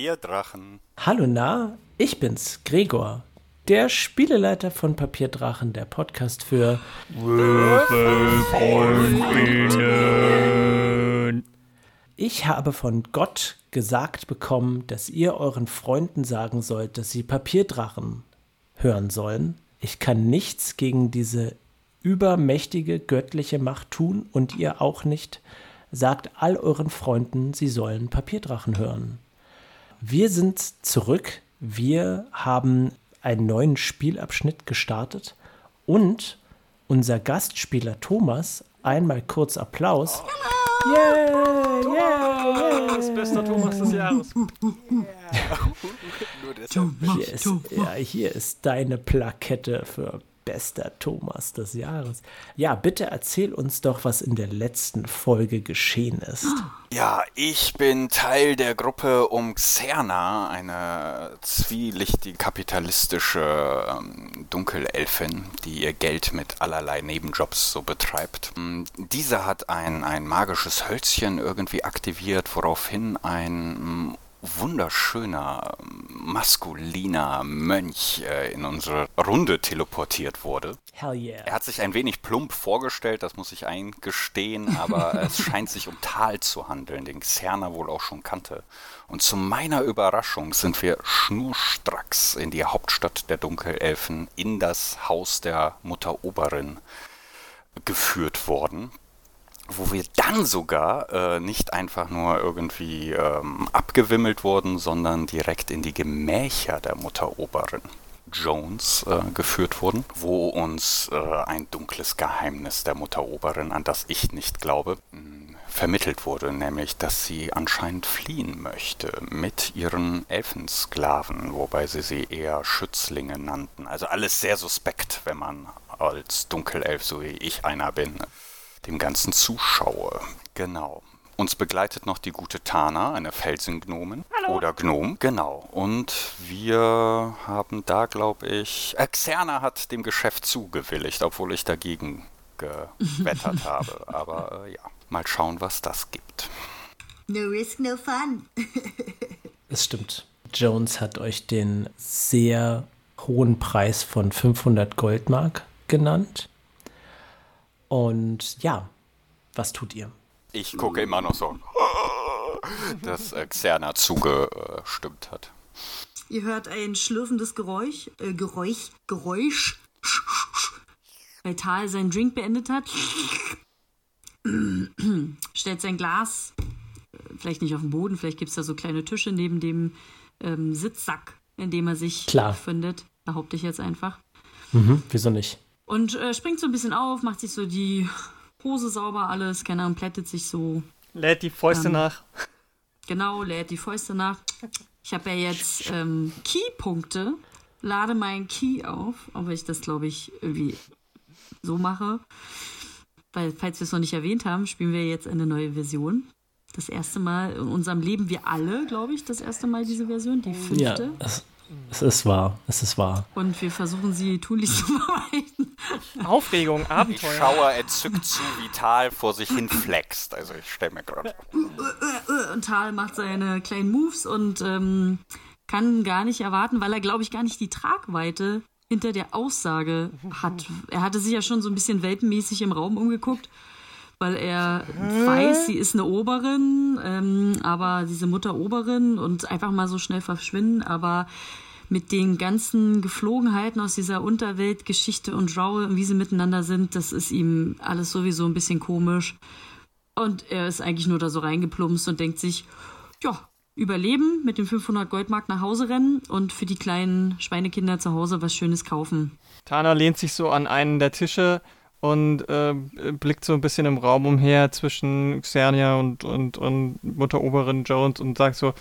Papierdrachen. Hallo na, ich bin's, Gregor, der Spieleleiter von Papierdrachen, der Podcast für Würfelfreundinnen. Ich habe von Gott gesagt bekommen, dass ihr euren Freunden sagen sollt, dass sie Papierdrachen hören sollen. Ich kann nichts gegen diese übermächtige göttliche Macht tun und ihr auch nicht. Sagt all euren Freunden, sie sollen Papierdrachen hören. Wir sind zurück. Wir haben einen neuen Spielabschnitt gestartet und unser Gastspieler Thomas, einmal kurz Applaus. Oh. Yeah, yeah, yeah. Das beste Thomas des Jahres. hier, ist, ja, hier ist deine Plakette für bester Thomas des Jahres. Ja, bitte erzähl uns doch, was in der letzten Folge geschehen ist. Ja, ich bin Teil der Gruppe um Xerna, eine zwielichtige kapitalistische ähm, Dunkelelfin, die ihr Geld mit allerlei Nebenjobs so betreibt. Ähm, diese hat ein, ein magisches Hölzchen irgendwie aktiviert, woraufhin ein ähm, wunderschöner, maskuliner Mönch äh, in unsere Runde teleportiert wurde. Hell yeah. Er hat sich ein wenig plump vorgestellt, das muss ich eingestehen, aber es scheint sich um Tal zu handeln, den Xerna wohl auch schon kannte. Und zu meiner Überraschung sind wir schnurstracks in die Hauptstadt der Dunkelelfen, in das Haus der Mutter Oberin geführt worden wo wir dann sogar äh, nicht einfach nur irgendwie ähm, abgewimmelt wurden, sondern direkt in die Gemächer der Mutteroberin Jones äh, geführt wurden, wo uns äh, ein dunkles Geheimnis der Mutteroberin, an das ich nicht glaube, mh, vermittelt wurde, nämlich dass sie anscheinend fliehen möchte mit ihren Elfensklaven, wobei sie sie eher Schützlinge nannten. Also alles sehr suspekt, wenn man als Dunkelelf, so wie ich einer bin, dem Ganzen zuschaue. Genau. Uns begleitet noch die gute Tana, eine Felsengnomin. Hallo. Oder Gnom, genau. Und wir haben da, glaube ich. Äh, Xerna hat dem Geschäft zugewilligt, obwohl ich dagegen gewettert habe. Aber äh, ja, mal schauen, was das gibt. No risk, no fun. Es stimmt. Jones hat euch den sehr hohen Preis von 500 Goldmark genannt. Und ja, was tut ihr? Ich gucke immer noch so, dass äh, Xerna zugestimmt hat. Ihr hört ein schlürfendes Geräusch, äh, Geräusch, Geräusch, weil Tal seinen Drink beendet hat. Stellt sein Glas, äh, vielleicht nicht auf den Boden, vielleicht gibt es da so kleine Tische neben dem ähm, Sitzsack, in dem er sich Klar. befindet. Behaupte ich jetzt einfach. Mhm, wieso nicht? Und äh, springt so ein bisschen auf, macht sich so die Hose sauber, alles, keine Ahnung, plättet sich so. Lädt die Fäuste Ähm. nach. Genau, lädt die Fäuste nach. Ich habe ja jetzt ähm, Key-Punkte, lade meinen Key auf, aber ich das, glaube ich, irgendwie so mache. Weil, falls wir es noch nicht erwähnt haben, spielen wir jetzt eine neue Version. Das erste Mal in unserem Leben, wir alle, glaube ich, das erste Mal diese Version, die Ja, fünfte. Es, ist wahr. Es ist wahr. Und wir versuchen sie tunlichst zu vermeiden. Aufregung, Ich Abenteuer. schaue entzückt zu, wie Tal vor sich hin flext. Also ich stelle mir gerade. Und Tal macht seine kleinen Moves und ähm, kann gar nicht erwarten, weil er, glaube ich, gar nicht die Tragweite hinter der Aussage hat. Er hatte sich ja schon so ein bisschen welpenmäßig im Raum umgeguckt, weil er weiß, sie ist eine Oberin, ähm, aber diese Mutter Oberin und einfach mal so schnell verschwinden, aber mit den ganzen Geflogenheiten aus dieser Unterweltgeschichte und Genre und wie sie miteinander sind, das ist ihm alles sowieso ein bisschen komisch. Und er ist eigentlich nur da so reingeplumpst und denkt sich, ja, überleben, mit dem 500 Goldmark nach Hause rennen und für die kleinen Schweinekinder zu Hause was Schönes kaufen. Tana lehnt sich so an einen der Tische und äh, blickt so ein bisschen im Raum umher zwischen Xernia und, und, und Mutter Oberin Jones und sagt so,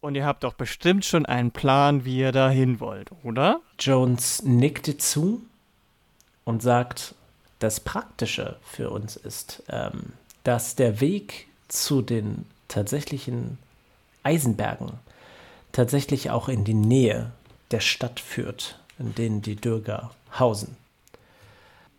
und ihr habt doch bestimmt schon einen Plan, wie ihr da hin wollt, oder? Jones nickte zu und sagt, das Praktische für uns ist, ähm, dass der Weg zu den tatsächlichen Eisenbergen tatsächlich auch in die Nähe der Stadt führt, in denen die Dürger hausen.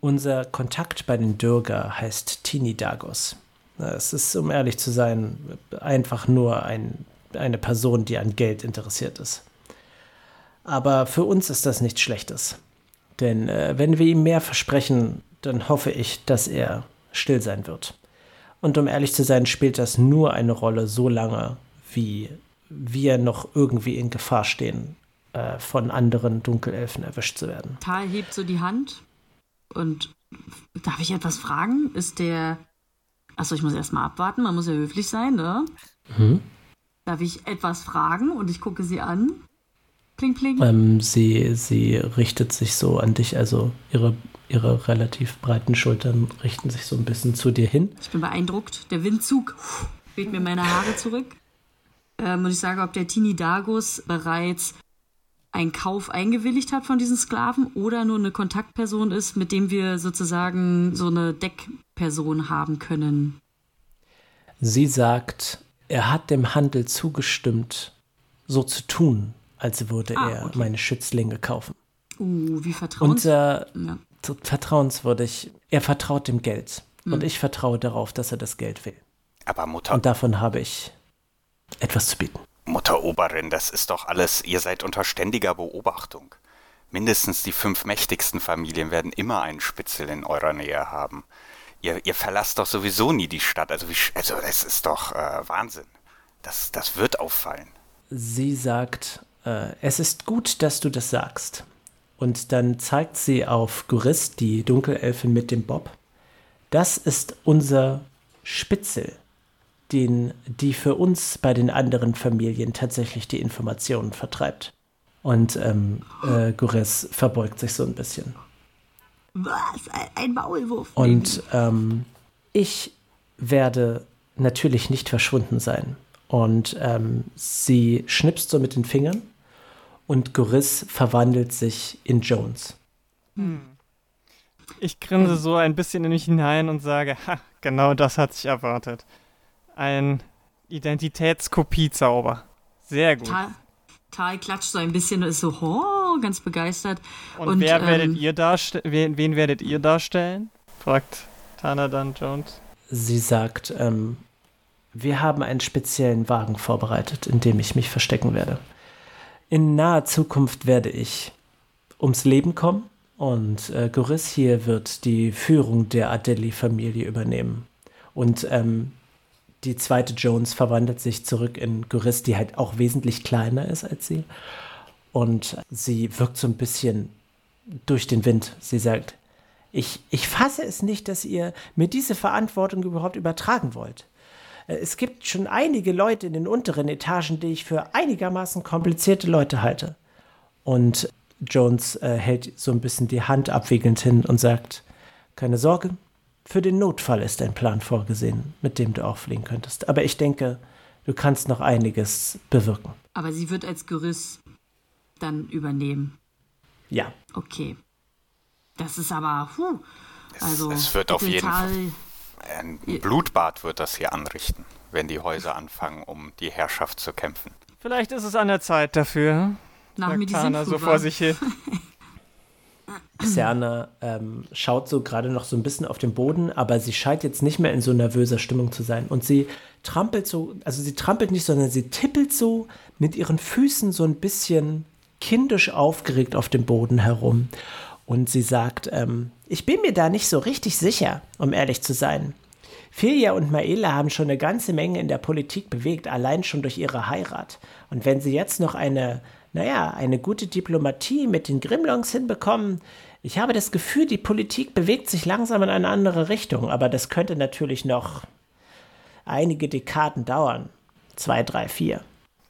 Unser Kontakt bei den Dürger heißt Tini Dagos. Es ist, um ehrlich zu sein, einfach nur ein eine Person, die an Geld interessiert ist. Aber für uns ist das nichts Schlechtes. Denn äh, wenn wir ihm mehr versprechen, dann hoffe ich, dass er still sein wird. Und um ehrlich zu sein, spielt das nur eine Rolle so lange, wie wir noch irgendwie in Gefahr stehen, äh, von anderen Dunkelelfen erwischt zu werden. Tal hebt so die Hand und darf ich etwas fragen? Ist der. Achso, ich muss erstmal abwarten, man muss ja höflich sein, ne? Mhm. Darf ich etwas fragen? Und ich gucke sie an. Pling, pling. Ähm, sie, sie richtet sich so an dich, also ihre, ihre relativ breiten Schultern richten sich so ein bisschen zu dir hin. Ich bin beeindruckt. Der Windzug weht mir meine Haare zurück. Ähm, und ich sage, ob der Tini Dagus bereits einen Kauf eingewilligt hat von diesen Sklaven oder nur eine Kontaktperson ist, mit dem wir sozusagen so eine Deckperson haben können. Sie sagt, er hat dem Handel zugestimmt, so zu tun, als würde Ah, er okay. meine Schützlinge kaufen. Uh, wie vertrauens... Und äh, ja. so vertrauenswürdig, er vertraut dem Geld. Hm. Und ich vertraue darauf, dass er das Geld will. Aber Mutter, Und davon habe ich etwas zu bieten. Mutter Oberin, das ist doch alles, ihr seid unter ständiger Beobachtung. Mindestens die fünf mächtigsten Familien werden immer einen Spitzel in eurer Nähe haben. Ihr, ihr verlasst doch sowieso nie die Stadt. Also, wie, also das ist doch äh, Wahnsinn. Das, das wird auffallen. Sie sagt, äh, es ist gut, dass du das sagst. Und dann zeigt sie auf Gurist, die Dunkelelfin mit dem Bob. Das ist unser Spitzel, den, die für uns bei den anderen Familien tatsächlich die Informationen vertreibt. Und ähm, äh, Guris verbeugt sich so ein bisschen. Was? Ein- Maulwurf? Und ähm, ich werde natürlich nicht verschwunden sein. Und ähm, sie schnipst so mit den Fingern und Goris verwandelt sich in Jones. Ich grinse so ein bisschen in mich hinein und sage, ha, genau das hat sich erwartet. Ein Identitätskopiezauber. Sehr gut. Tal, Tal klatscht so ein bisschen und ist so, oh, ganz begeistert. Und, wer ähm, werdet ihr darstellen? Wen, wen werdet ihr darstellen? fragt Tana dann Jones. Sie sagt, ähm, wir haben einen speziellen Wagen vorbereitet, in dem ich mich verstecken werde. In naher Zukunft werde ich ums Leben kommen und äh, Goris hier wird die Führung der Adeli-Familie übernehmen. Und ähm, die zweite Jones verwandelt sich zurück in Goris, die halt auch wesentlich kleiner ist als sie. Und sie wirkt so ein bisschen durch den Wind. Sie sagt, ich, ich fasse es nicht, dass ihr mir diese Verantwortung überhaupt übertragen wollt. Äh, Es gibt schon einige Leute in den unteren Etagen, die ich für einigermaßen komplizierte Leute halte. Und Jones äh, hält so ein bisschen die Hand abwiegelnd hin und sagt, keine Sorge, für den Notfall ist ein Plan vorgesehen, mit dem du auch fliehen könntest. Aber ich denke, du kannst noch einiges bewirken. Aber sie wird als Gerüst dann übernehmen. Ja, Okay. Das ist aber, puh. Also, es wird auf jeden Tal, Ein Blutbad wird das hier anrichten, wenn die Häuser anfangen, um die Herrschaft zu kämpfen. Vielleicht ist es an der Zeit dafür. Nach sagt mir die Tana so vor sich hin. Xerna ähm, schaut so gerade noch so ein bisschen auf den Boden, aber sie scheint jetzt nicht mehr in so nervöser Stimmung zu sein. Und sie trampelt so, also sie trampelt nicht, sondern sie tippelt so mit ihren Füßen so ein bisschen kindisch aufgeregt auf dem Boden herum. Und sie sagt, ähm, ich bin mir da nicht so richtig sicher, um ehrlich zu sein. Filia und Maela haben schon eine ganze Menge in der Politik bewegt, allein schon durch ihre Heirat. Und wenn sie jetzt noch eine, naja, eine gute Diplomatie mit den Grimlongs hinbekommen, ich habe das Gefühl, die Politik bewegt sich langsam in eine andere Richtung, aber das könnte natürlich noch einige Dekaden dauern. Zwei, drei, vier.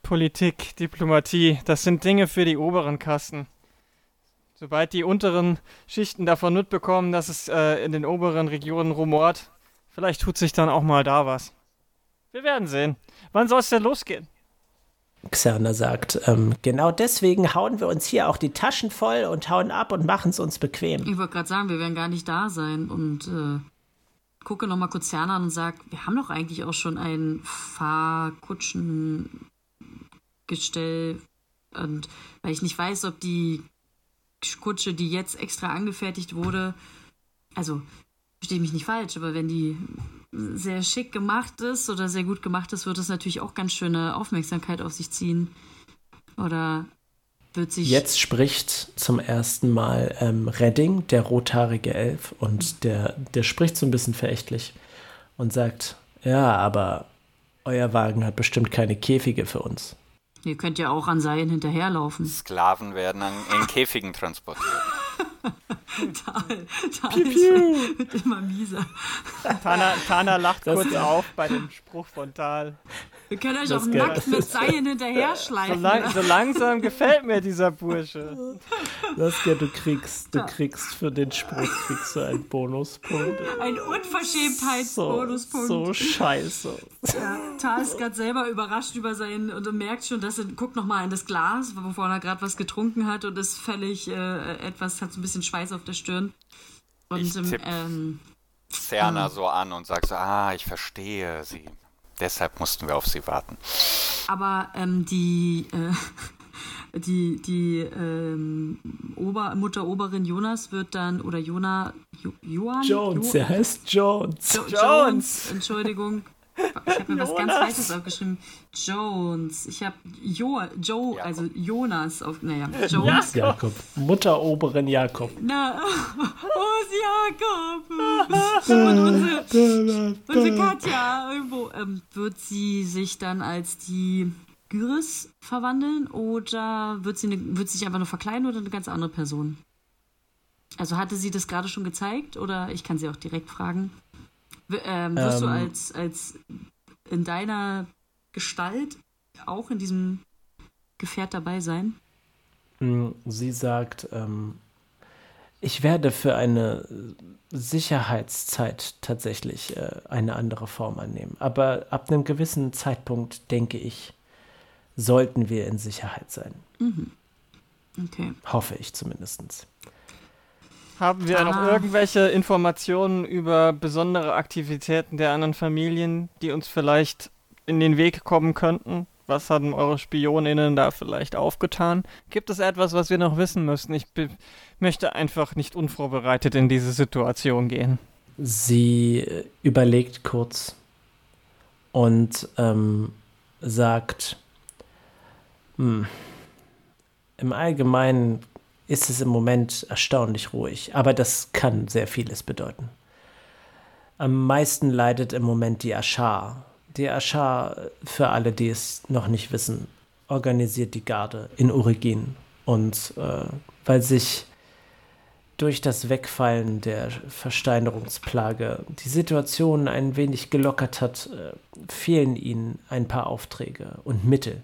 Politik, Diplomatie, das sind Dinge für die oberen Kasten. Sobald die unteren Schichten davon mitbekommen, dass es äh, in den oberen Regionen rumort, vielleicht tut sich dann auch mal da was. Wir werden sehen. Wann soll es denn losgehen? Xerna sagt, ähm, genau deswegen hauen wir uns hier auch die Taschen voll und hauen ab und machen es uns bequem. Ich wollte gerade sagen, wir werden gar nicht da sein und äh, gucke nochmal kurz Jana an und sage, wir haben doch eigentlich auch schon ein Fahrkutschengestell. Und weil ich nicht weiß, ob die Kutsche, die jetzt extra angefertigt wurde, also verstehe mich nicht falsch, aber wenn die sehr schick gemacht ist oder sehr gut gemacht ist, wird es natürlich auch ganz schöne Aufmerksamkeit auf sich ziehen. Oder wird sich. Jetzt spricht zum ersten Mal ähm, Redding, der rothaarige Elf, und der, der spricht so ein bisschen verächtlich und sagt: Ja, aber euer Wagen hat bestimmt keine Käfige für uns. Ihr könnt ja auch an Seilen hinterherlaufen. Sklaven werden an, in Käfigen transportiert. Tal, Tal ist, wird immer mieser. Tana, Tana lacht Das- kurz auf bei dem Spruch von Tal. Wir können euch Das auch nackt mit Seilen hinterher So, schleifen. lang, so langsam gefällt mir dieser Bursche. Saskia, du kriegst, du kriegst für den Spruch kriegst du einen Bonuspunkt. Ein So, Unverschämtheitsbonuspunkt. so scheiße. Ja, Tal ist gerade selber überrascht über sein und er merkt schon, dass er guckt noch mal in das Glas, wovon er gerade was getrunken hat und ist völlig äh, etwas, hat so ein bisschen Schweiß auf der Stirn. Und Ich ähm, tipp. ähm, Cerna so an und sagt so, ah, ich verstehe sie. Deshalb mussten wir auf sie warten. aber ähm, die äh, die die ähm, Ober, Mutter Oberin Jonas wird dann oder Jona jo, Johann Jones, Jo- der heißt Jones. Jo Jones. Jones. Entschuldigung. Ich habe mir was ganz. Falsches aufgeschrieben. Jones. Ich habe Jo, Joe, Jakob. also Jonas auf. Naja, Jones. Jakob. Mutter Oberin Jakob. Na, oh, Jakob. Und unsere, unsere Katja irgendwo. Ähm, wird sie sich dann als die Gyris verwandeln oder wird sie, eine, wird sie sich einfach nur verkleiden oder eine ganz andere Person? Also hatte sie das gerade schon gezeigt oder ich kann sie auch direkt fragen. Ähm, wirst du Ähm. als, als in deiner Gestalt auch in diesem Gefährt dabei sein? Mm, Sie sagt, ähm, ich werde für eine Sicherheitszeit tatsächlich äh, eine andere Form annehmen. Aber ab einem gewissen Zeitpunkt, denke ich, sollten wir in Sicherheit sein. Okay. Hoffe ich zumindest. Haben wir noch Ah. irgendwelche Informationen über besondere Aktivitäten der anderen Familien, die uns vielleicht in den Weg kommen könnten? Was haben eure Spioninnen da vielleicht aufgetan? Gibt es etwas, was wir noch wissen müssen? Ich möchte einfach nicht unvorbereitet in diese Situation gehen. Sie äh, überlegt kurz und ähm, sagt, hm, im Allgemeinen ist es im Moment erstaunlich ruhig, aber das kann sehr vieles bedeuten. Am meisten leidet im Moment die Aschar. Die Aschar, für alle, die es noch nicht wissen, organisiert die Garde in Urigin. Und äh, weil sich durch das Wegfallen der Versteinerungsplage die Situation ein wenig gelockert hat, äh, fehlen ihnen ein paar Aufträge und Mittel.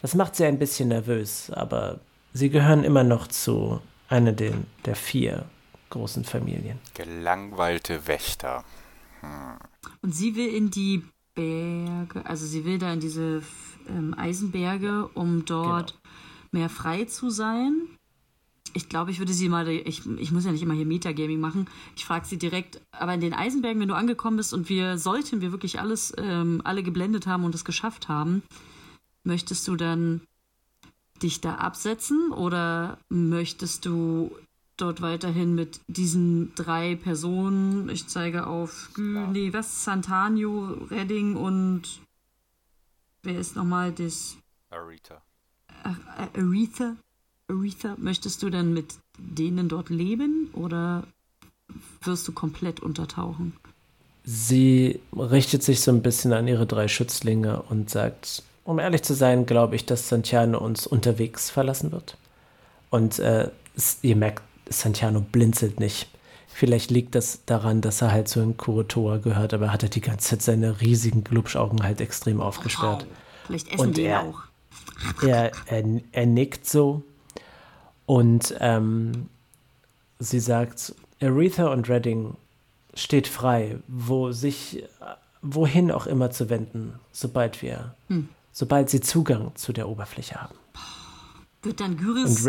Das macht sie ein bisschen nervös, aber sie gehören immer noch zu einer der, der vier großen Familien. Gelangweilte Wächter. Und sie will in die Berge, also sie will da in diese ähm, Eisenberge, um dort mehr frei zu sein. Ich glaube, ich würde sie mal, ich, ich muss ja nicht immer hier Metagaming machen. Ich frage sie direkt, aber in den Eisenbergen, wenn du angekommen bist und wir sollten wir wirklich alles, ähm, alle geblendet haben und es geschafft haben, möchtest du dann dich da absetzen oder möchtest du dort weiterhin mit diesen drei Personen, ich zeige auf, Gü- nee, was, Santanio, Redding und wer ist nochmal das, Arita. Ä- Aretha? Aretha, möchtest du dann mit denen dort leben oder wirst du komplett untertauchen? Sie richtet sich so ein bisschen an ihre drei Schützlinge und sagt, um ehrlich zu sein, glaube ich, dass Santiano uns unterwegs verlassen wird. Und äh, ihr merkt, Santiano blinzelt nicht. Vielleicht liegt das daran, dass er halt zu den Kurotoa gehört, aber er hat halt die ganze Zeit seine riesigen Glubschaugen halt extrem aufgesperrt. Vielleicht essen Und die er- auch. Er, er, er nickt so und ähm, sie sagt, Aretha und Redding steht frei, wo sich, wohin auch immer zu wenden, sobald wir, sobald sie Zugang zu der Oberfläche haben. Wird dann Gyris,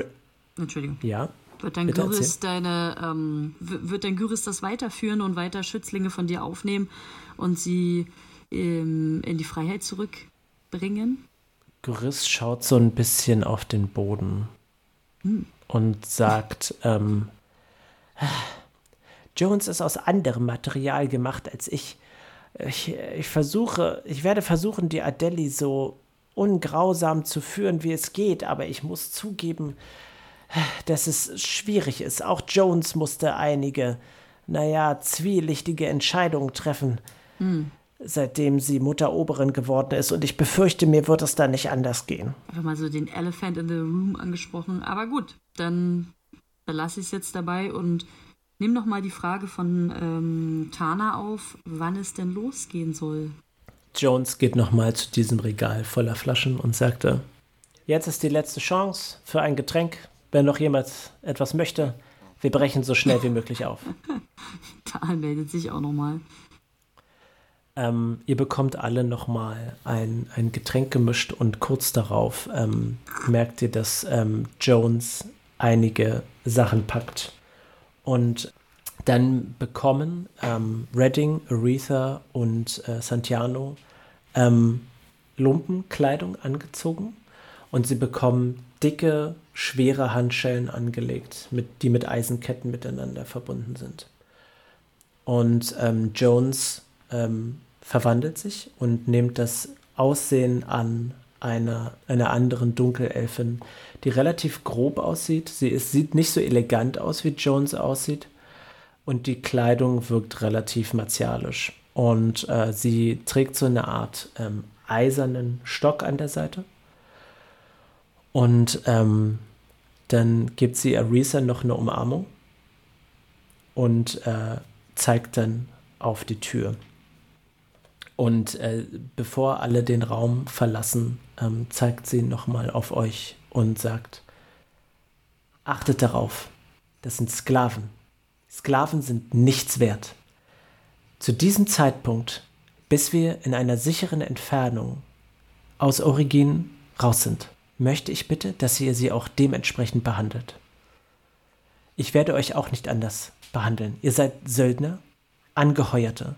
Entschuldigung, ja, wird dann Gyris deine, ähm, wird dann Gyris das weiterführen und weiter Schützlinge von dir aufnehmen und sie ähm, in die Freiheit zurückbringen? Gris schaut so ein bisschen auf den Boden und sagt, ähm, Jones ist aus anderem Material gemacht als ich Ich, ich versuche, ich werde versuchen, die Adeli so ungrausam zu führen, wie es geht, aber ich muss zugeben, dass es schwierig ist. Auch Jones musste einige, naja, zwielichtige Entscheidungen treffen, hm. seitdem sie Mutteroberin geworden ist. Und ich befürchte, mir wird es da nicht anders gehen. Einfach mal so den Elephant in the Room angesprochen. Aber gut, dann lasse ich es jetzt dabei und nehme noch mal die Frage von ähm, Tana auf, wann es denn losgehen soll. Jones geht nochmal zu diesem Regal voller Flaschen und sagte, jetzt ist die letzte Chance für ein Getränk. Wenn noch jemand etwas möchte, wir brechen so schnell wie möglich auf. Da meldet sich auch nochmal. Ähm, ihr bekommt alle nochmal ein, ein Getränk gemischt und kurz darauf ähm, merkt ihr, dass ähm, Jones einige Sachen packt. Und dann bekommen ähm, Redding, Aretha und äh, Santiano ähm, Lumpenkleidung angezogen und sie bekommen dicke, schwere Handschellen angelegt, mit, die mit Eisenketten miteinander verbunden sind. Und ähm, Jones ähm, verwandelt sich und nimmt das Aussehen an einer, einer anderen Dunkelelfin, die relativ grob aussieht. Sie ist, sieht nicht so elegant aus, wie Jones aussieht. Und die Kleidung wirkt relativ martialisch. Und äh, sie trägt so eine Art ähm, eisernen Stock an der Seite. Und ähm, dann gibt sie Arisa noch eine Umarmung und äh, zeigt dann auf die Tür. Und äh, bevor alle den Raum verlassen, ähm, zeigt sie nochmal auf euch und sagt, achtet darauf, das sind Sklaven. Sklaven sind nichts wert. Zu diesem Zeitpunkt, bis wir in einer sicheren Entfernung aus Origin raus sind, möchte ich bitte, dass ihr sie auch dementsprechend behandelt. Ich werde euch auch nicht anders behandeln. Ihr seid Söldner, Angeheuerte.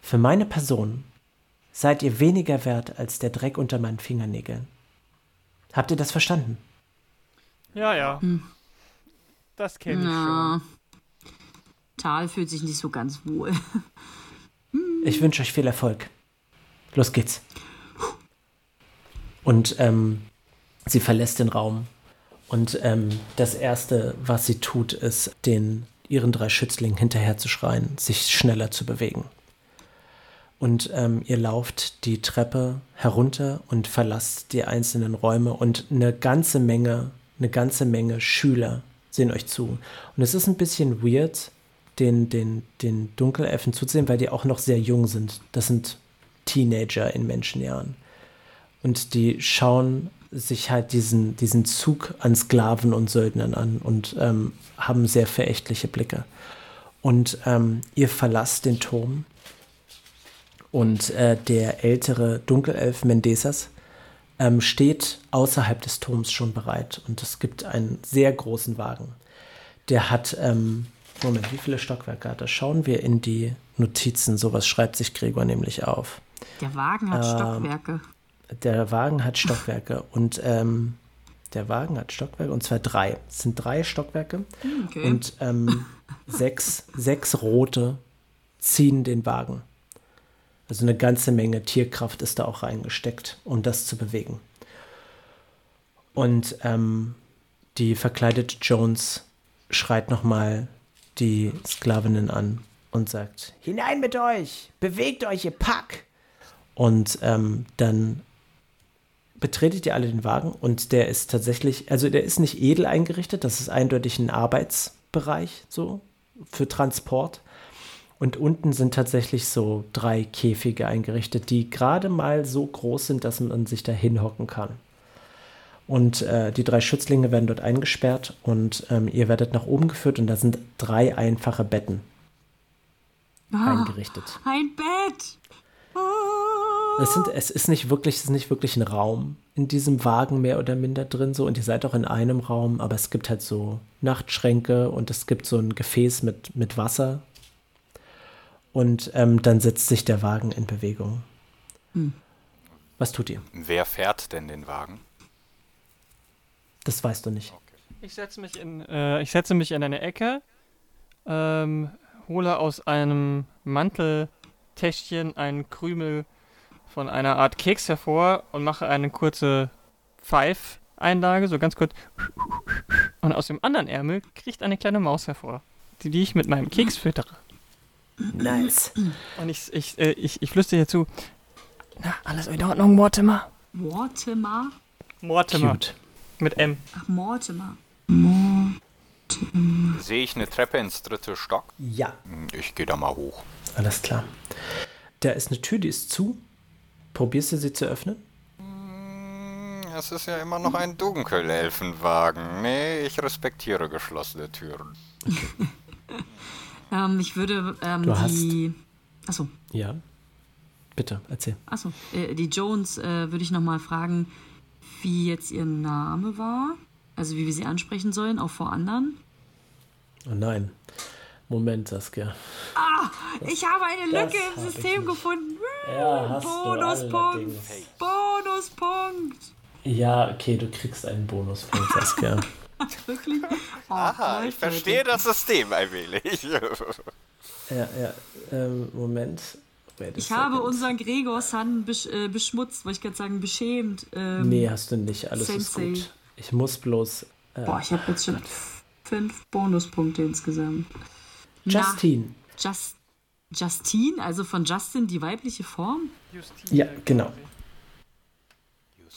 Für meine Person seid ihr weniger wert als der Dreck unter meinen Fingernägeln. Habt ihr das verstanden? Ja, ja. Hm. Das kenne ich schon. Tal fühlt sich nicht so ganz wohl. ich wünsche euch viel Erfolg. Los geht's. Und ähm, sie verlässt den Raum. Und ähm, das Erste, was sie tut, ist, den ihren drei Schützlingen hinterher zu schreien, sich schneller zu bewegen. Und ähm, ihr lauft die Treppe herunter und verlasst die einzelnen Räume und eine ganze Menge, eine ganze Menge Schüler sehen euch zu. Und es ist ein bisschen weird, den, den, den Dunkelelfen zuzusehen, weil die auch noch sehr jung sind. Das sind Teenager in Menschenjahren. Und die schauen sich halt diesen, diesen Zug an Sklaven und Söldnern an und ähm, haben sehr verächtliche Blicke. Und ähm, ihr verlasst den Turm und äh, der ältere Dunkelelf Mendesas ähm, steht außerhalb des Turms schon bereit und es gibt einen sehr großen Wagen. Der hat, ähm, Moment, wie viele Stockwerke hat er? Schauen wir in die Notizen, sowas schreibt sich Gregor nämlich auf. Der Wagen hat ähm, Stockwerke der Wagen hat Stockwerke und ähm, der Wagen hat Stockwerke und zwar drei. Es sind drei Stockwerke okay. und ähm, sechs, sechs rote ziehen den Wagen. Also eine ganze Menge Tierkraft ist da auch reingesteckt, um das zu bewegen. Und ähm, die verkleidete Jones schreit nochmal die Sklavinnen an und sagt: Hinein mit euch! Bewegt euch, ihr Pack! Und ähm, dann betretet ihr alle den Wagen und der ist tatsächlich, also der ist nicht edel eingerichtet, das ist eindeutig ein Arbeitsbereich so für Transport. Und unten sind tatsächlich so drei Käfige eingerichtet, die gerade mal so groß sind, dass man sich da hinhocken kann. Und äh, die drei Schützlinge werden dort eingesperrt und ähm, ihr werdet nach oben geführt und da sind drei einfache Betten ah, eingerichtet. Ein Bett! Es, sind, es ist nicht wirklich, es ist nicht wirklich ein Raum in diesem Wagen mehr oder minder drin so und ihr seid auch in einem Raum, aber es gibt halt so Nachtschränke und es gibt so ein Gefäß mit, mit Wasser und ähm, dann setzt sich der Wagen in Bewegung. Hm. Was tut ihr? Wer fährt denn den Wagen? Das weißt du nicht. Okay. Ich setze mich in, äh, ich setze mich in eine Ecke, ähm, hole aus einem Mantel Täschchen einen Krümel von einer Art Keks hervor und mache eine kurze Pfeif-Einlage, so ganz kurz. Und aus dem anderen Ärmel kriecht eine kleine Maus hervor, die, die ich mit meinem Keks füttere. Nice. Und ich, ich, äh, ich, ich flüstere ihr zu. Na, alles in Ordnung, Mortimer? Mortimer? Mortimer. Cute. Mit M. Ach, Mortimer. Mortimer. Sehe ich eine Treppe ins dritte Stock? Ja, Hm, Ich gehe da mal hoch. alles klar. Da ist eine Tür, die ist zu. Probierst du sie zu öffnen? Hm, Es ist ja immer noch ein Dunkelelfenwagen. Nee, ich respektiere geschlossene Türen. Ähm, ich würde ähm, Du hast- die. Achso, Ja. Bitte, erzähl. achso. Äh, die Jones äh, würde ich nochmal fragen, wie jetzt ihr Name war. Also wie wir sie ansprechen sollen, auch vor anderen. Oh nein. Moment, Saskia. Ich habe eine Lücke im System gefunden. Ja, Bonuspunkt. Bonuspunkt. Ja, okay, du kriegst einen Bonuspunkt, Saskia. Wirklich? Oh, Aha, ich verstehe das System ein wenig. ja, ja. Ähm, Moment. Ich habe second. unseren Gregor Sun besch äh, beschmutzt, wollte ich gerade sagen, beschämt. Ähm, Nee, hast du nicht. Alles Sensei. ist gut. Ich muss bloß. Äh, Boah, ich habe jetzt schon fünf Bonuspunkte insgesamt. Na, Justine. Just, Justine, also von Justin die weibliche Form? Ja, genau.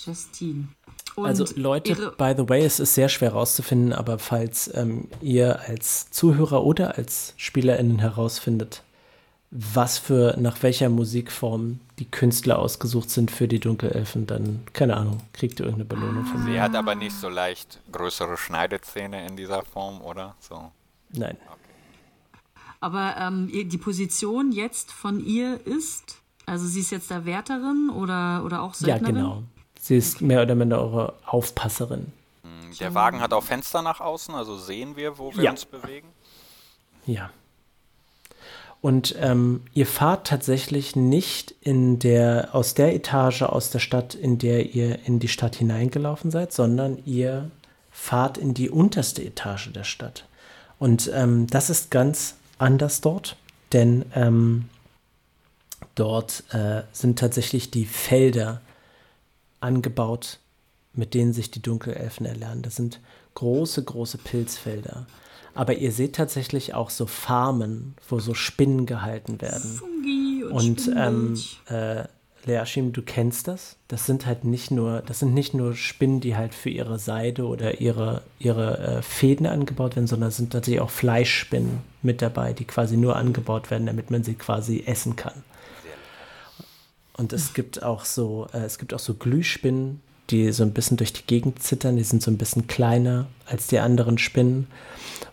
Justine. Und Also Leute, by the way, es ist sehr schwer herauszufinden, aber falls ähm, ihr als Zuhörer oder als SpielerInnen herausfindet, was für, nach welcher Musikform die Künstler ausgesucht sind für die Dunkelelfen, dann, keine Ahnung, kriegt ihr irgendeine Belohnung von mir. Sie hat aber nicht so leicht größere Schneidezähne in dieser Form, oder? So. Nein. aber ähm, die Position jetzt von ihr ist, also sie ist jetzt da Wärterin oder, oder auch Ja, Söldnerin? genau. Sie ist mehr oder minder eure Aufpasserin. Hm, Der Wagen hat auch Fenster nach außen, also sehen wir, wo wir Ja. uns bewegen. Ja. Und ähm, ihr fahrt tatsächlich nicht in der, aus der Etage aus der Stadt, in der ihr in die Stadt hineingelaufen seid, sondern ihr fahrt in die unterste Etage der Stadt. Und ähm, das ist ganz anders dort, denn ähm, dort äh, sind tatsächlich die Felder angebaut, mit denen sich die Dunkelelfen erlernen. Das sind große, große Pilzfelder. Aber ihr seht tatsächlich auch so Farmen, wo so Spinnen gehalten werden. Fungi und, Und ähm, äh, Leashim, du kennst das. Das sind halt nicht nur, das sind nicht nur Spinnen, die halt für ihre Seide oder ihre, ihre äh, Fäden angebaut werden, sondern es sind tatsächlich auch Fleischspinnen mit dabei, die quasi nur angebaut werden, damit man sie quasi essen kann. Und es gibt auch so, äh, es gibt auch so Glühspinnen, die so ein bisschen durch die Gegend zittern. Die sind so ein bisschen kleiner als die anderen Spinnen.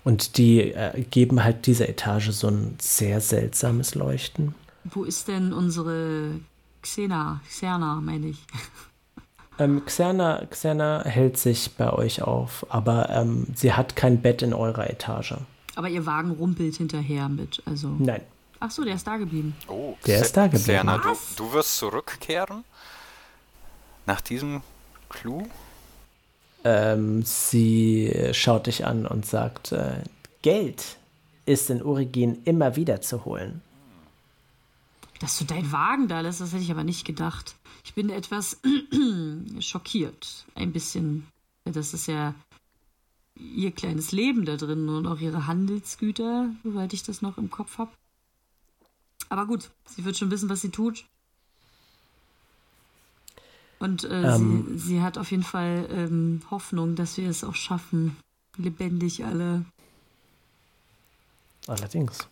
Und die äh, geben halt dieser Etage so ein sehr seltsames Leuchten. Wo ist denn unsere Xena? Xerna, meine ich. Ähm, Xerna, Xerna hält sich bei euch auf, aber ähm, sie hat kein Bett in eurer Etage. Aber ihr Wagen rumpelt hinterher mit. Also. Nein. Ach so, der ist da geblieben. Oh, Der Se- ist da geblieben. Serna, du, Was? du wirst zurückkehren? Nach diesem Clou? Ähm, sie schaut dich an und sagt, äh, Geld ist in Origin immer wieder zu holen. Dass du deinen Wagen da lässt, das hätte ich aber nicht gedacht. Ich bin etwas schockiert. Ein bisschen. Das ist ja ihr kleines Leben da drin und auch ihre Handelsgüter, soweit ich das noch im Kopf habe. Aber gut, sie wird schon wissen, was sie tut. Und äh, Ähm. sie, sie hat auf jeden Fall ähm, Hoffnung, dass wir es auch schaffen. Lebendig alle. Allerdings.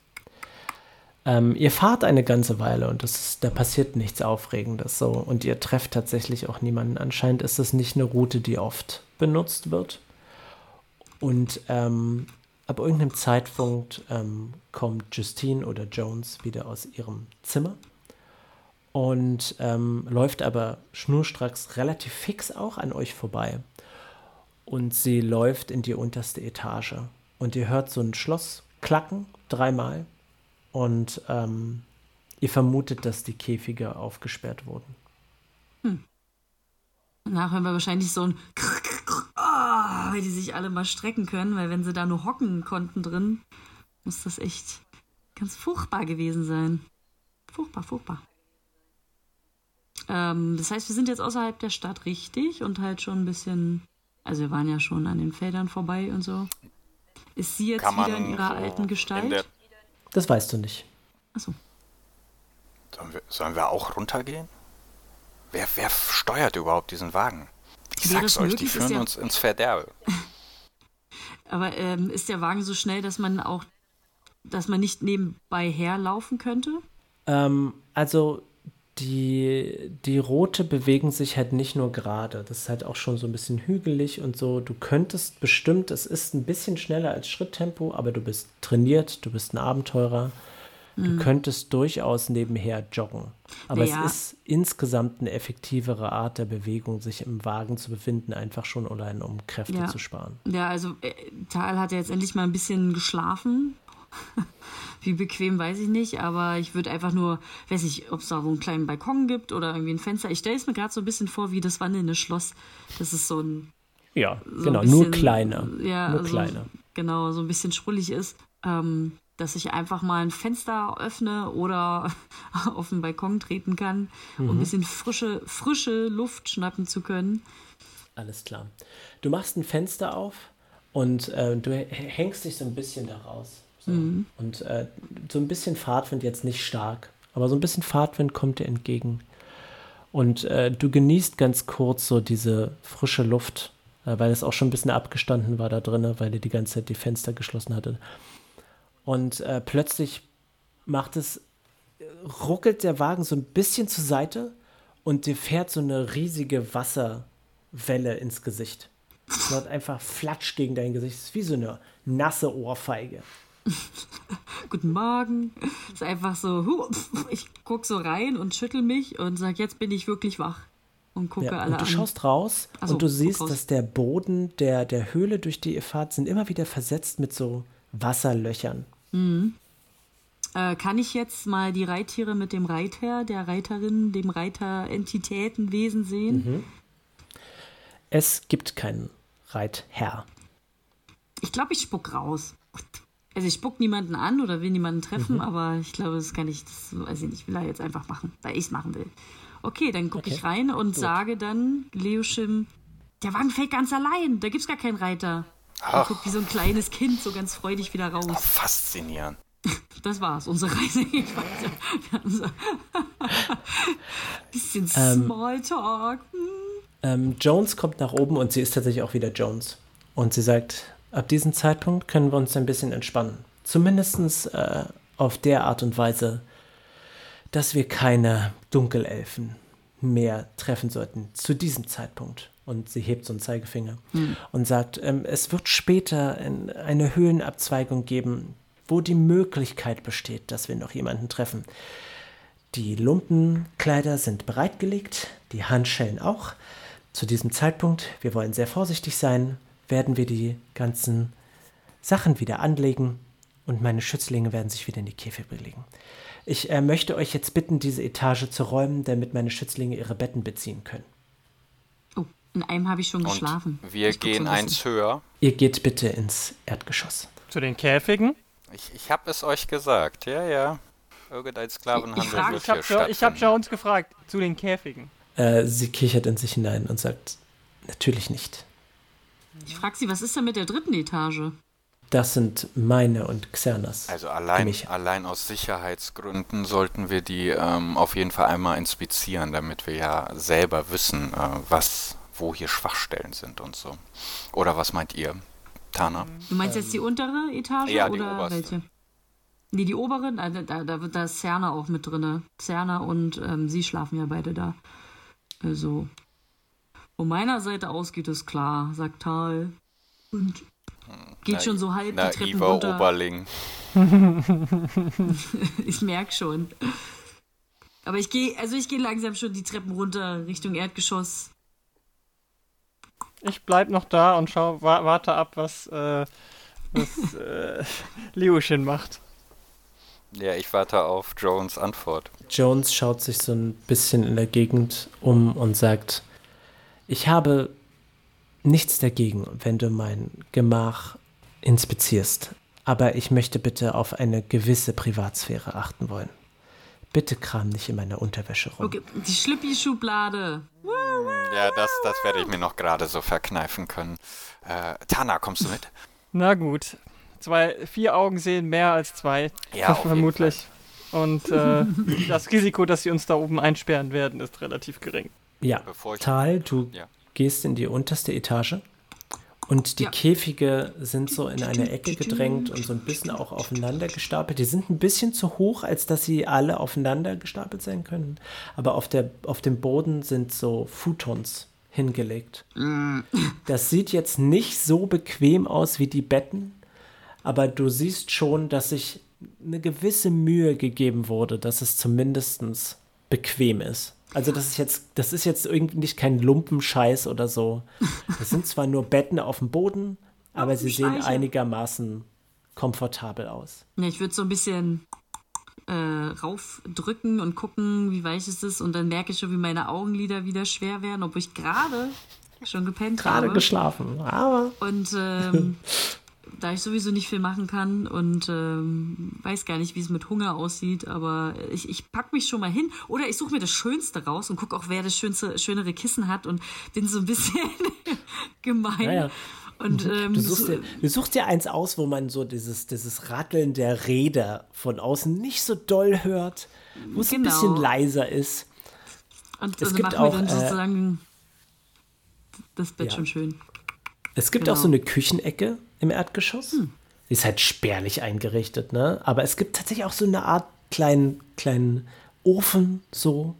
Ähm, ihr fahrt eine ganze Weile und das ist, da passiert nichts Aufregendes so. Und ihr trefft tatsächlich auch niemanden. Anscheinend ist es nicht eine Route, die oft benutzt wird. Und ähm, ab irgendeinem Zeitpunkt ähm, kommt Justine oder Jones wieder aus ihrem Zimmer und ähm, läuft aber schnurstracks relativ fix auch an euch vorbei. Und sie läuft in die unterste Etage. Und ihr hört so ein Schloss klacken, dreimal. Und ähm, ihr vermutet, dass die Käfige aufgesperrt wurden. Danach hören wir wahrscheinlich so ein Ah, weil die sich alle mal strecken können, weil wenn sie da nur hocken konnten drin, muss das echt ganz furchtbar gewesen sein. Furchtbar, furchtbar. Ähm, das heißt, wir sind jetzt außerhalb der Stadt richtig und halt schon ein bisschen. Also, wir waren ja schon an den Feldern vorbei und so. Ist sie jetzt wieder in ihrer so alten Gestalt? Das weißt du nicht. Achso. Sollen wir, sollen wir auch runtergehen? Wer, wer steuert überhaupt diesen Wagen? Ich sag's euch, die möglich, ist führen ja- uns ins Verderbe. Aber ähm, ist der Wagen so schnell, dass man auch. dass man nicht nebenbei herlaufen könnte? Ähm, also die, die Rote bewegen sich halt nicht nur gerade. Das ist halt auch schon so ein bisschen hügelig und so. Du könntest bestimmt, es ist ein bisschen schneller als Schritttempo, aber du bist trainiert, du bist ein Abenteurer. Du könntest durchaus nebenher joggen. Aber Naja. es ist insgesamt eine effektivere Art der Bewegung, sich im Wagen zu befinden, einfach schon allein, um Kräfte Ja. zu sparen. Ja, also äh, Tal hat ja jetzt endlich mal ein bisschen geschlafen. Wie bequem weiß ich nicht, aber ich würde einfach nur, weiß ich, ob es da so einen kleinen Balkon gibt oder irgendwie ein Fenster. Ich stelle es mir gerade so ein bisschen vor wie das wandelnde Schloss. Das ist so ein. Ja, So genau, ein nur bisschen, kleiner. Ja, nur also, kleiner. Genau, so ein bisschen schrullig ist. Ähm, dass ich einfach mal ein Fenster öffne oder auf den Balkon treten kann, um Mhm. ein bisschen frische, frische Luft schnappen zu können. Alles klar. Du machst ein Fenster auf und äh, du hängst dich so ein bisschen da raus. So. Und äh, so ein bisschen Fahrtwind jetzt nicht stark, aber so ein bisschen Fahrtwind kommt dir entgegen. Und äh, du genießt ganz kurz so diese frische Luft, äh, weil es auch schon ein bisschen abgestanden war da drin, weil ihr die ganze Zeit die Fenster geschlossen hattet. Und äh, plötzlich macht es, ruckelt der Wagen so ein bisschen zur Seite und dir fährt so eine riesige Wasserwelle ins Gesicht. Es wird einfach flatsch gegen dein Gesicht. Es ist wie so eine nasse Ohrfeige. Guten Morgen. Ist einfach so, hu, ich guck so rein und schüttel mich und sag, jetzt bin ich wirklich wach. Und gucke Ja, alle und du an. schaust raus so, und du siehst, dass der Boden der, der Höhle, durch die ihr fahrt, sind immer wieder versetzt mit so Wasserlöchern. Äh, kann ich jetzt mal die Reittiere mit dem Reiter, der Reiterin, dem Reiter Entitätenwesen sehen? Mhm. Es gibt keinen Reitherr. Ich glaube, ich spuck raus. Also ich spuck niemanden an oder will niemanden treffen, Mhm. aber ich glaube, das kann ich, das weiß ich nicht, will er jetzt einfach machen, weil ich es machen will. Okay, dann gucke ich Okay, rein und sage dann, Leoschim, der Wagen fährt ganz allein, da gibt's gar keinen Reiter. Und Ach, guckt wie so ein kleines Kind so ganz freudig wieder raus. faszinierend. Das war's, unsere Reise. Ich weiß ja, wir hatten so bisschen Ähm, Smalltalk. Hm. Ähm, Jones kommt nach oben und sie ist tatsächlich auch wieder Jones. Und sie sagt, ab diesem Zeitpunkt können wir uns ein bisschen entspannen. Zumindest äh, auf der Art und Weise, dass wir keine Dunkelelfen mehr treffen sollten. Zu diesem Zeitpunkt. Und sie hebt so einen Zeigefinger und sagt, ähm, es wird später ein, eine Höhlenabzweigung geben, wo die Möglichkeit besteht, dass wir noch jemanden treffen. Die Lumpenkleider sind bereitgelegt, die Handschellen auch. Zu diesem Zeitpunkt, wir wollen sehr vorsichtig sein, werden wir die ganzen Sachen wieder anlegen und meine Schützlinge werden sich wieder in die Käfige legen. Ich äh, möchte euch jetzt bitten, diese Etage zu räumen, damit meine Schützlinge ihre Betten beziehen können. In einem habe ich schon Und geschlafen. wir Ich gehen eins höher. Ihr geht bitte ins Erdgeschoss. Zu den Käfigen? Ich, ich habe es euch gesagt. Ja, ja. Irgendein Sklavenhandel Ich frag- wird Ich habe hier jo ich hab stattfinden. Jones gefragt. Zu den Käfigen. Äh, sie kichert in sich hinein und sagt, natürlich nicht. Ich frage sie, was ist denn mit der dritten Etage? Das sind meine und Xernas. Also allein, allein aus Sicherheitsgründen sollten wir die ähm, auf jeden Fall einmal inspizieren, damit wir ja selber wissen, äh, was, wo hier Schwachstellen sind und so. Oder was meint ihr, Tana? Du meinst jetzt die untere Etage ja, die oder oberste. welche? Nee, die obere, da, da, da, da ist Cerna auch mit drin. Cerna und ähm, sie schlafen ja beide da. Also, von meiner Seite aus geht es klar, sagt Tal. Und geht Na- schon so halb die Treppen Naiver runter. Oberling. Ich merk schon. Aber ich gehe, also ich gehe langsam schon die Treppen runter Richtung Erdgeschoss. Ich bleib noch da und schau, wa warte ab, was, äh, was äh, Liushin macht. Ja, ich warte auf Jones Antwort. Jones schaut sich so ein bisschen in der Gegend um und sagt, ich habe nichts dagegen, wenn du mein Gemach inspizierst, aber ich möchte bitte auf eine gewisse Privatsphäre achten wollen. Bitte kram nicht in meiner Unterwäsche rum. Okay, die Schlüppi-Schublade. Ja, das, das werde ich mir noch gerade so verkneifen können. Äh, Tana, kommst du mit? Na gut. Zwei, vier Augen sehen mehr als zwei. Ja, auf jeden vermutlich. Und äh, das Risiko, dass sie uns da oben einsperren werden, ist relativ gering. Ja, Bevor ich- Tal, du Ja. gehst in die unterste Etage und die Ja. Käfige sind so in eine Ecke gedrängt und so ein bisschen auch aufeinander gestapelt. Die sind ein bisschen zu hoch, als dass sie alle aufeinander gestapelt sein können. Aber auf, der, auf dem Boden sind so Futons hingelegt. Das sieht jetzt nicht so bequem aus wie die Betten, aber du siehst schon, dass sich eine gewisse Mühe gegeben wurde, dass es zumindest bequem ist. Also das ist jetzt, das ist jetzt irgendwie nicht kein Lumpenscheiß oder so. Das sind zwar nur Betten auf dem Boden, aber sie sehen einigermaßen komfortabel aus. Ja, ich würde so ein bisschen äh, raufdrücken und gucken, wie weich es ist. Und dann merke ich schon, wie meine Augenlider wieder schwer werden, obwohl ich gerade schon gepennt Gerade habe. geschlafen, aber Und ähm, da ich sowieso nicht viel machen kann und ähm, weiß gar nicht, wie es mit Hunger aussieht, aber ich, ich pack mich schon mal hin oder ich suche mir das Schönste raus und gucke auch, wer das schönste, schönere Kissen hat und bin so ein bisschen gemein. Ja, ja. Und ähm, du suchst, dir, du suchst dir eins aus, wo man so dieses, dieses Ratteln der Räder von außen nicht so doll hört, wo es ein Genau. bisschen leiser ist. und es also gibt auch, dann äh, sozusagen das Bett ja. schon schön. Es gibt Genau. auch so eine Küchenecke im Erdgeschoss. Die ist halt spärlich eingerichtet, ne? Aber es gibt tatsächlich auch so eine Art kleinen, kleinen Ofen so.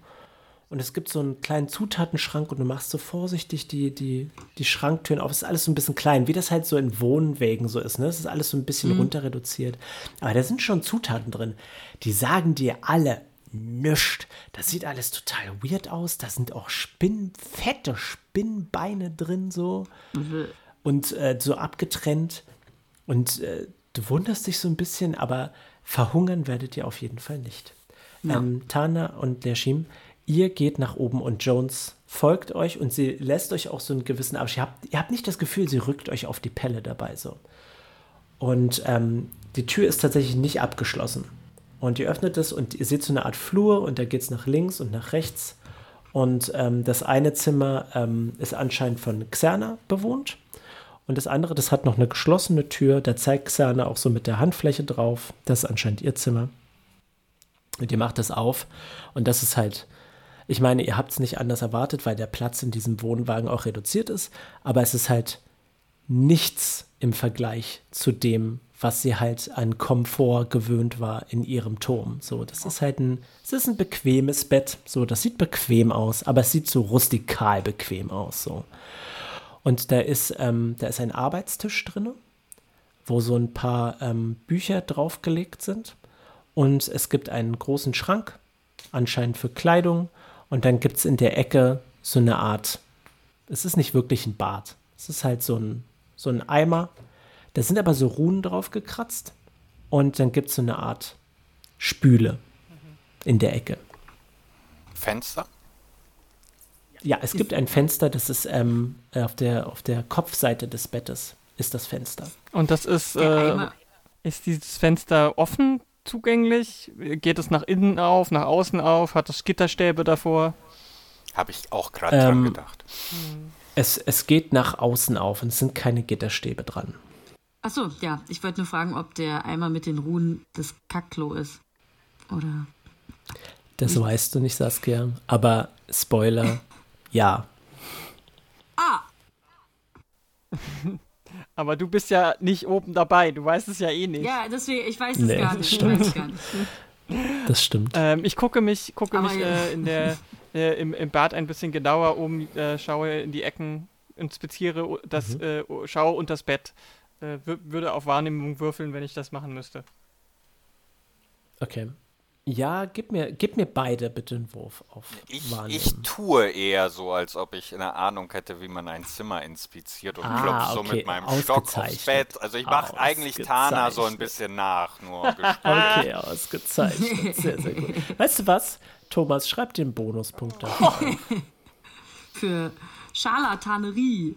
Und es gibt so einen kleinen Zutatenschrank und du machst so vorsichtig die, die, die Schranktüren auf. Es ist alles so ein bisschen klein, wie das halt so in Wohnwägen so ist. Ne? Es ist alles so ein bisschen runter reduziert. Aber da sind schon Zutaten drin. Die sagen dir alle nichts. Das sieht alles total weird aus. Da sind auch Spinnen, fette Spinnbeine drin so und äh, so abgetrennt. Und äh, du wunderst dich so ein bisschen, aber verhungern werdet ihr auf jeden Fall nicht. Ähm, Tana und Lershim, ihr geht nach oben und Jones folgt euch und sie lässt euch auch so einen gewissen Abstand. Ihr habt, ihr habt nicht das Gefühl, sie rückt euch auf die Pelle dabei so. Und ähm, die Tür ist tatsächlich nicht abgeschlossen. Und ihr öffnet es und ihr seht so eine Art Flur und da geht es nach links und nach rechts. Und ähm, das eine Zimmer ähm, ist anscheinend von Xerna bewohnt. Und das andere, das hat noch eine geschlossene Tür. Da zeigt Xerna auch so mit der Handfläche drauf. Das ist anscheinend ihr Zimmer. Und ihr macht das auf. Und das ist halt, ich meine, ihr habt es nicht anders erwartet, weil der Platz in diesem Wohnwagen auch reduziert ist. Aber es ist halt nichts im Vergleich zu dem, was sie halt an Komfort gewöhnt war in ihrem Turm. So, das ist halt ein, es ist ein bequemes Bett. So, das sieht bequem aus, aber es sieht so rustikal bequem aus. So. Und da ist, ähm, da ist ein Arbeitstisch drin, wo so ein paar ähm, Bücher draufgelegt sind. Und es gibt einen großen Schrank, anscheinend für Kleidung. Und dann gibt es in der Ecke so eine Art, es ist nicht wirklich ein Bad. Es ist halt so ein, so ein Eimer. Da sind aber so Runen drauf gekratzt. Und dann gibt es so eine Art Spüle in der Ecke. Fenster? Ja, es gibt ein Fenster, das ist ähm, auf, der, auf der Kopfseite des Bettes ist das Fenster. Und das ist, äh, ist dieses Fenster offen zugänglich? Geht es nach innen auf, nach außen auf? Hat es Gitterstäbe davor? Habe ich auch gerade dran Ähm, gedacht. Es, es geht nach außen auf und es sind keine Gitterstäbe dran. Achso, ja, ich wollte nur fragen, ob der Eimer mit den Ruhen das Kackklo ist. Oder. Das weißt du nicht, Saskia. Aber Spoiler, ja. Ah! Aber du bist ja nicht oben dabei, du weißt es ja eh nicht. Ja, deswegen, ich weiß es Nee, gar nicht. Es gar nicht. Das stimmt. Ähm, ich gucke mich, gucke Aber mich ja. äh, in der, äh, im, im Bad ein bisschen genauer um, äh, schaue in die Ecken, inspiziere das, Mhm. äh, schaue unter das Bett. Äh, wür- würde auf Wahrnehmung würfeln, wenn ich das machen müsste. Okay. Ja, gib mir, gib mir beide bitte einen Wurf auf Ich, Wahrnehmen. ich tue eher so, als ob ich eine Ahnung hätte, wie man ein Zimmer inspiziert und Ah, klopfe so okay, mit meinem Stock aufs. Bett. Also ich mache eigentlich Tana so ein bisschen nach, nur. Okay, ausgezeichnet. Sehr, sehr gut. Weißt du was? Thomas, schreib den Bonuspunkt dafür. auf. Für Scharlatanerie.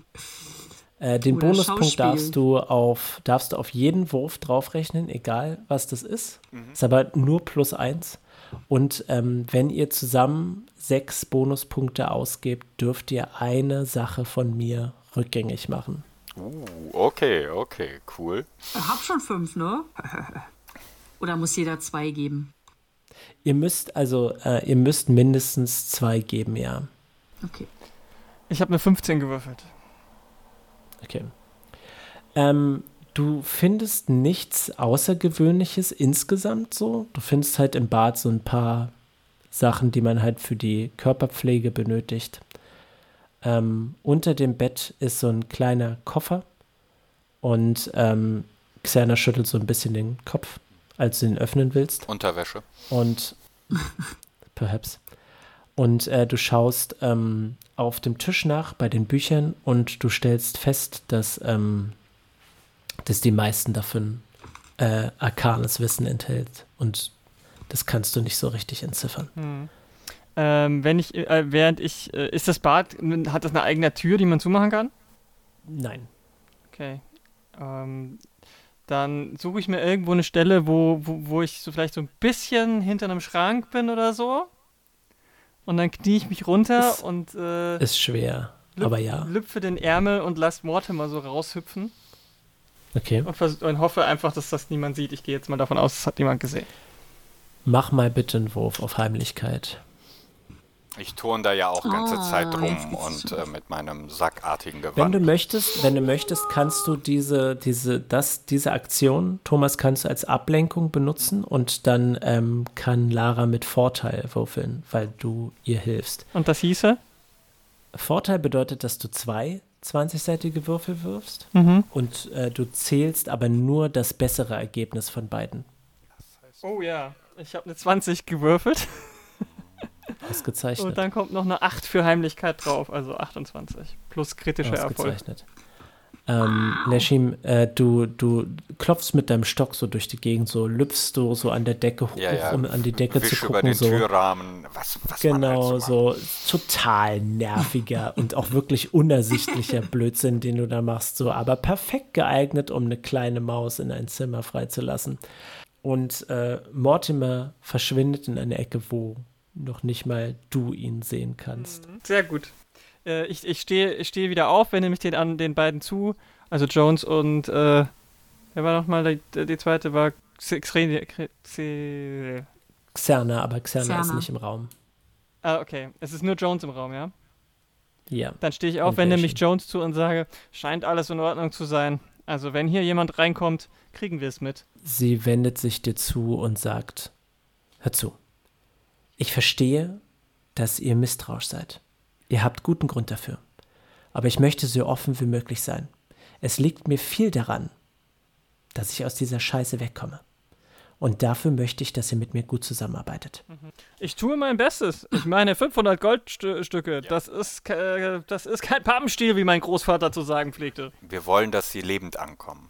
Äh, den Oder Bonuspunkt darfst du auf darfst du auf jeden Wurf draufrechnen, egal was das ist. Mhm. Ist aber nur plus eins. Und ähm, wenn ihr zusammen sechs Bonuspunkte ausgebt, dürft ihr eine Sache von mir rückgängig machen. Uh, okay, okay, cool. Ich hab schon fünf, ne? Oder muss jeder zwei geben? Ihr müsst also, äh, ihr müsst mindestens zwei geben, ja. Okay. Ich habe eine 15 gewürfelt. Okay. Ähm, du findest nichts Außergewöhnliches insgesamt so. Du findest halt im Bad so ein paar Sachen, die man halt für die Körperpflege benötigt. Ähm, unter dem Bett ist so ein kleiner Koffer und ähm, Xerna schüttelt so ein bisschen den Kopf, als du ihn öffnen willst. Unterwäsche. Und perhaps. Und äh, du schaust ähm, auf dem Tisch nach bei den Büchern und du stellst fest, dass, ähm, dass die meisten davon äh, arkanes Wissen enthält. Und das kannst du nicht so richtig entziffern. Hm. Ähm, wenn ich, äh, während ich, äh, ist das Bad, hat das eine eigene Tür, die man zumachen kann? Nein. Okay. Ähm, dann suche ich mir irgendwo eine Stelle, wo, wo, wo ich so vielleicht so ein bisschen hinter einem Schrank bin oder so. Und dann knie ich mich runter Ist- und äh, Ist schwer, aber ja. lüpfe den Ärmel und lass Mortimer so raushüpfen Okay. und, und hoffe einfach, dass das niemand sieht. Ich gehe jetzt mal davon aus, das hat niemand gesehen. Mach mal bitte einen Wurf auf Heimlichkeit. Ich turn da ja auch ganze Ah, Zeit rum und äh, mit meinem sackartigen Wenn Gewand. du möchtest, wenn du möchtest, kannst du diese, diese, das, diese Aktion, Thomas, kannst du als Ablenkung benutzen und dann ähm, kann Lara mit Vorteil würfeln, weil du ihr hilfst. Und das hieße? Vorteil bedeutet, dass du zwei 20-seitige Würfel wirfst Mhm. und äh, du zählst aber nur das bessere Ergebnis von beiden. Oh ja, ich habe eine 20 gewürfelt Ausgezeichnet. und dann kommt noch eine 8 für Heimlichkeit drauf, also 28 plus kritischer Erfolg. Ausgezeichnet. Ähm, Leshim, äh, du, du klopfst mit deinem Stock so durch die Gegend, so lüpfst du so an der Decke hoch, ja, ja. um an die Decke zu Wisch über gucken. den So. Türrahmen. Was, was man Genau, halt so macht. total nerviger und auch wirklich unersichtlicher Blödsinn, den du da machst, so, aber perfekt geeignet, um eine kleine Maus in ein Zimmer freizulassen. Und äh, Mortimer verschwindet in eine Ecke, wo noch nicht mal du ihn sehen kannst. Sehr gut. Äh, ich ich stehe ich stehe wieder auf, wende mich den, an den beiden zu. Also Jones und, äh, wer war nochmal, die, die zweite war Xe- Xreni- Xe- Xe- Xerna, aber Xerna, ist Xerna. nicht im Raum. Ah, okay. Es ist nur Jones im Raum, ja? Ja. Dann stehe ich auf, wende mich Jones zu und sage, scheint alles in Ordnung zu sein. Also wenn hier jemand reinkommt, kriegen wir es mit. Sie wendet sich dir zu und sagt, hör zu, ich verstehe, dass ihr misstrauisch seid. Ihr habt guten Grund dafür. Aber ich möchte so offen wie möglich sein. Es liegt mir viel daran, dass ich aus dieser Scheiße wegkomme. Und dafür möchte ich, dass ihr mit mir gut zusammenarbeitet. Ich tue mein Bestes. Ich meine, 500 Goldstücke, das, ist, äh, das ist kein Pappenstiel, wie mein Großvater zu sagen pflegte. Wir wollen, dass sie lebend ankommen.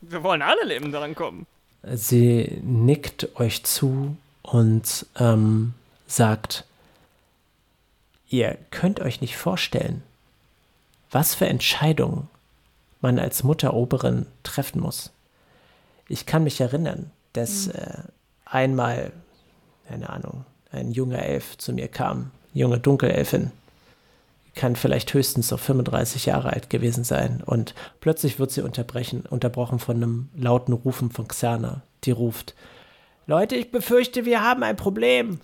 Wir wollen alle leben daran kommen. Sie nickt euch zu und ähm, sagt, ihr könnt euch nicht vorstellen, was für Entscheidungen man als Mutteroberin treffen muss. Ich kann mich erinnern, dass äh, einmal, keine Ahnung, ein junger Elf zu mir kam, junge Dunkelelfin, kann vielleicht höchstens so 35 Jahre alt gewesen sein. Und plötzlich wird sie unterbrechen, unterbrochen von einem lauten Rufen von Xana, die ruft: Leute, ich befürchte, wir haben ein Problem.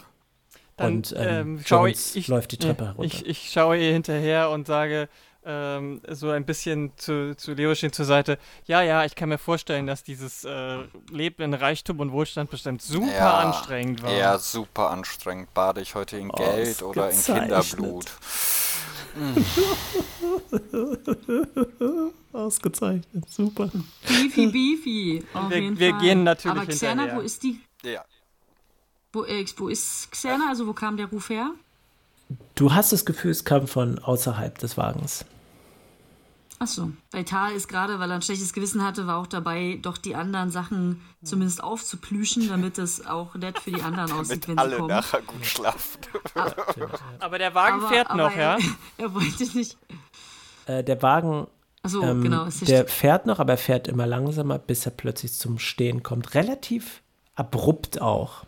Dann und ähm, ähm, schaue Jones ich, läuft die Treppe herunter. Ich, ich schaue ihr hinterher und sage ähm, so ein bisschen zu, zu Leoschin zur Seite. Ja, ja, ich kann mir vorstellen, dass dieses äh, Leben in Reichtum und Wohlstand bestimmt super Ja, anstrengend war. Ja, super anstrengend. Bade ich heute in Geld oder in. Kinderblut? Ausgezeichnet, super. Beefy, beefy. Auf Wir- jeden wir Fall. gehen natürlich Aber Xerna, hinterher. wo ist die? Ja. Wo, äh, wo ist Xerna? Also wo kam der Ruf her? Du hast das Gefühl, es kam von außerhalb des Wagens. Achso, weil Tal ist gerade, weil er ein schlechtes Gewissen hatte, war auch dabei, doch die anderen Sachen zumindest aufzuplüschen, damit es auch nett für die anderen aussieht, Damit wenn sie alle kommen. nachher gut schlafen. Aber der Wagen Aber- fährt aber noch, er, ja? Er wollte nicht. Äh, der Wagen, Achso, ähm, genau. Der fährt noch, aber er fährt immer langsamer, bis er plötzlich zum Stehen kommt. Relativ abrupt auch.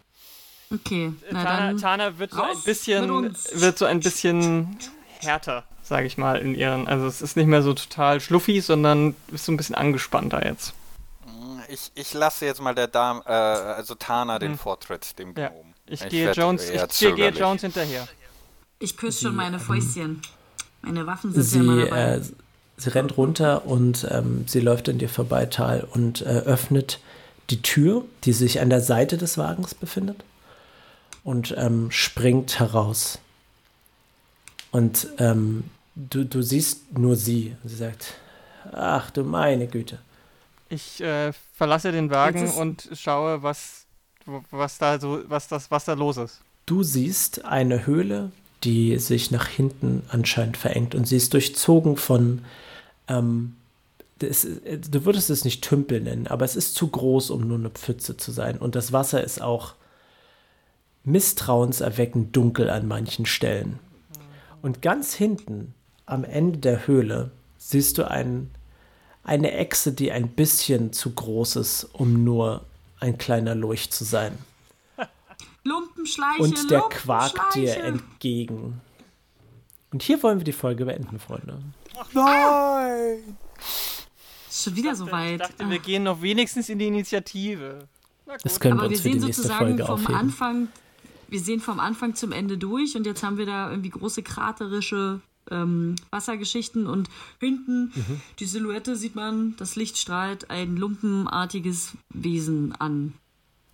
Okay, na Tana, dann. Tana wird so ein bisschen, wird so ein bisschen härter, sage ich mal, in ihren. Also es ist nicht mehr so total schluffi, sondern ist so ein bisschen angespannter jetzt. Ich, ich lasse jetzt mal der Dame, äh, also Tana den Hm. Vortritt, dem Ja. Gnom. Ich, Ich gehe Jones, ich gehe. Jones hinterher. Ich küsse schon meine ähm, Fäustchen. Meine Waffen sind ja Sie, immer dabei. äh, sie rennt runter und ähm, sie läuft an dir vorbei, Tal, und äh, öffnet die Tür, die sich an der Seite des Wagens befindet, und ähm, springt heraus. Und ähm, du, du siehst nur sie. Sie sagt, ach du meine Güte. Ich äh, verlasse den Wagen und schaue, was, was da so, was das, was da los ist. Du siehst eine Höhle, die sich nach hinten anscheinend verengt und sie ist durchzogen von, ähm, das, äh, du würdest es nicht Tümpel nennen, aber es ist zu groß, um nur eine Pfütze zu sein. Und das Wasser ist auch misstrauenserweckend dunkel an manchen Stellen. Und ganz hinten am Ende der Höhle siehst du ein, eine Echse, die ein bisschen zu groß ist, um nur ein kleiner Lurch zu sein. Lumpenschleiche, Und der quakt dir Lumpenschleiche. entgegen. Und hier wollen wir die Folge beenden, Freunde. Nein! Ist schon wieder so Ich weit. dachte, wir gehen noch wenigstens in die Initiative. Na gut. Das können wir Aber wir uns für die sehen nächste sozusagen Folge vom aufheben. Anfang, wir sehen vom Anfang zum Ende durch und jetzt haben wir da irgendwie große kraterische ähm, Wassergeschichten und hinten Mhm. die Silhouette sieht man, das Licht strahlt ein lumpenartiges Wesen an.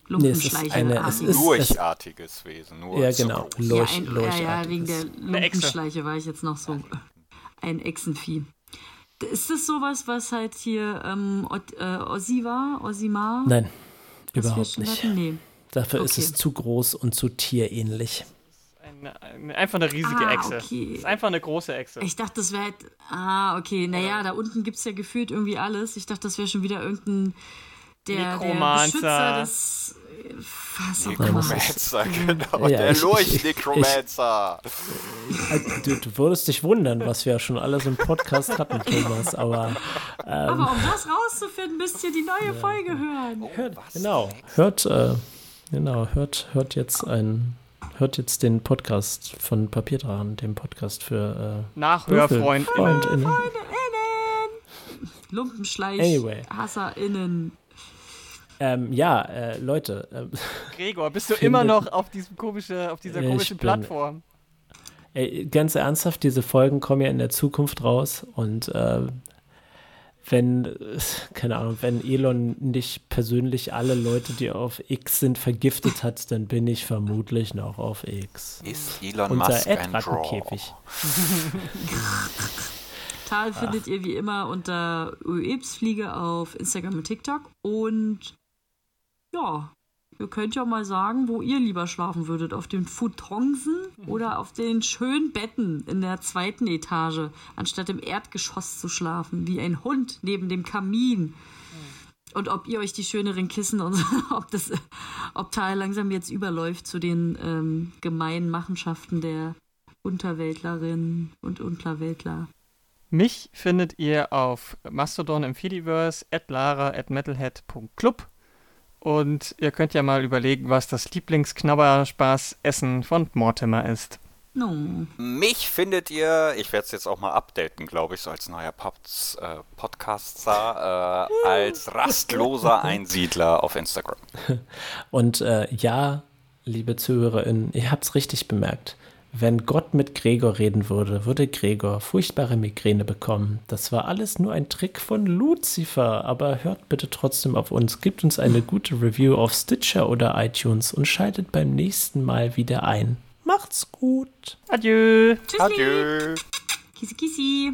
Nee, es ist Lumpenschleiche. eine- es ist- Lurchartiges Wesen, nur Ja, genau. Lurch, ja, ein, ja, ja, wegen der. Lumpenschleiche war ich jetzt noch so ein Echsenvieh. Ist das sowas, was halt hier ähm, Ot- äh, Ossi war? Osimar? Nein, überhaupt nicht. Nee. Dafür ist Okay. es zu groß und zu tierähnlich. Eine, einfach eine riesige Ah, Echse. okay. Das ist einfach eine große Echse. Ich dachte, das wäre halt. Ah, okay. Naja, da unten gibt es ja gefühlt irgendwie alles. Ich dachte, das wäre schon wieder irgendein. Der, der Nekromancer. Beschützer des. äh, Was immer. Necromancer, genau. Ja, der Lurch-Necromancer. Du, du würdest dich wundern, was wir ja schon alles im Podcast hatten, Thomas, aber Aber um das rauszufinden, müsst ihr die neue Folge hören. hört, genau, hört, äh, genau, hört, hört jetzt ein, hört jetzt den Podcast von Papierdrachen, dem Podcast für äh, Nachhörfreund. Freundinnen. FreundInnen. Lumpenschleich. Anyway. HasserInnen. Ähm, ja, äh, Leute, ähm, Gregor, bist du immer noch auf, diesem komische, auf dieser komischen bin- Plattform? Ey, ganz ernsthaft, diese Folgen kommen ja in der Zukunft raus und äh, wenn, keine Ahnung, wenn Elon nicht persönlich alle Leute, die auf X sind, vergiftet hat, dann bin ich vermutlich noch auf X. Ist Elon Unser Musk ein. Tal findet ihr wie immer unter UEBsfliege auf Instagram und TikTok. Und ja, ihr könnt ja mal sagen, wo ihr lieber schlafen würdet. Auf den Futonsen oder auf den schönen Betten in der zweiten Etage, anstatt im Erdgeschoss zu schlafen, wie ein Hund neben dem Kamin. Und ob ihr euch die schöneren Kissen und ob das, ob Tal langsam jetzt überläuft zu den ähm, gemeinen Machenschaften der Unterweltlerinnen und Unterweltler. Mich findet ihr auf Mastodon im Fediverse, at lara at metalhead.club. Und ihr könnt ja mal überlegen, was das Lieblingsknabberspaß-Essen von Mortimer ist. No. Mich findet ihr, ich werde es jetzt auch mal updaten, glaube ich, so als neuer Pops, äh, Podcaster, äh, als rastloser Einsiedler auf Instagram. Und äh, ja, liebe ZuhörerInnen, ihr habt es richtig bemerkt. Wenn Gott mit Gregor reden würde, würde Gregor furchtbare Migräne bekommen. Das war alles nur ein Trick von Lucifer. Aber hört bitte trotzdem auf uns, gebt uns eine gute Review auf Stitcher oder iTunes und schaltet beim nächsten Mal wieder ein. Macht's gut. Adieu! Tschüssi. Adieu! Kissi, kissi.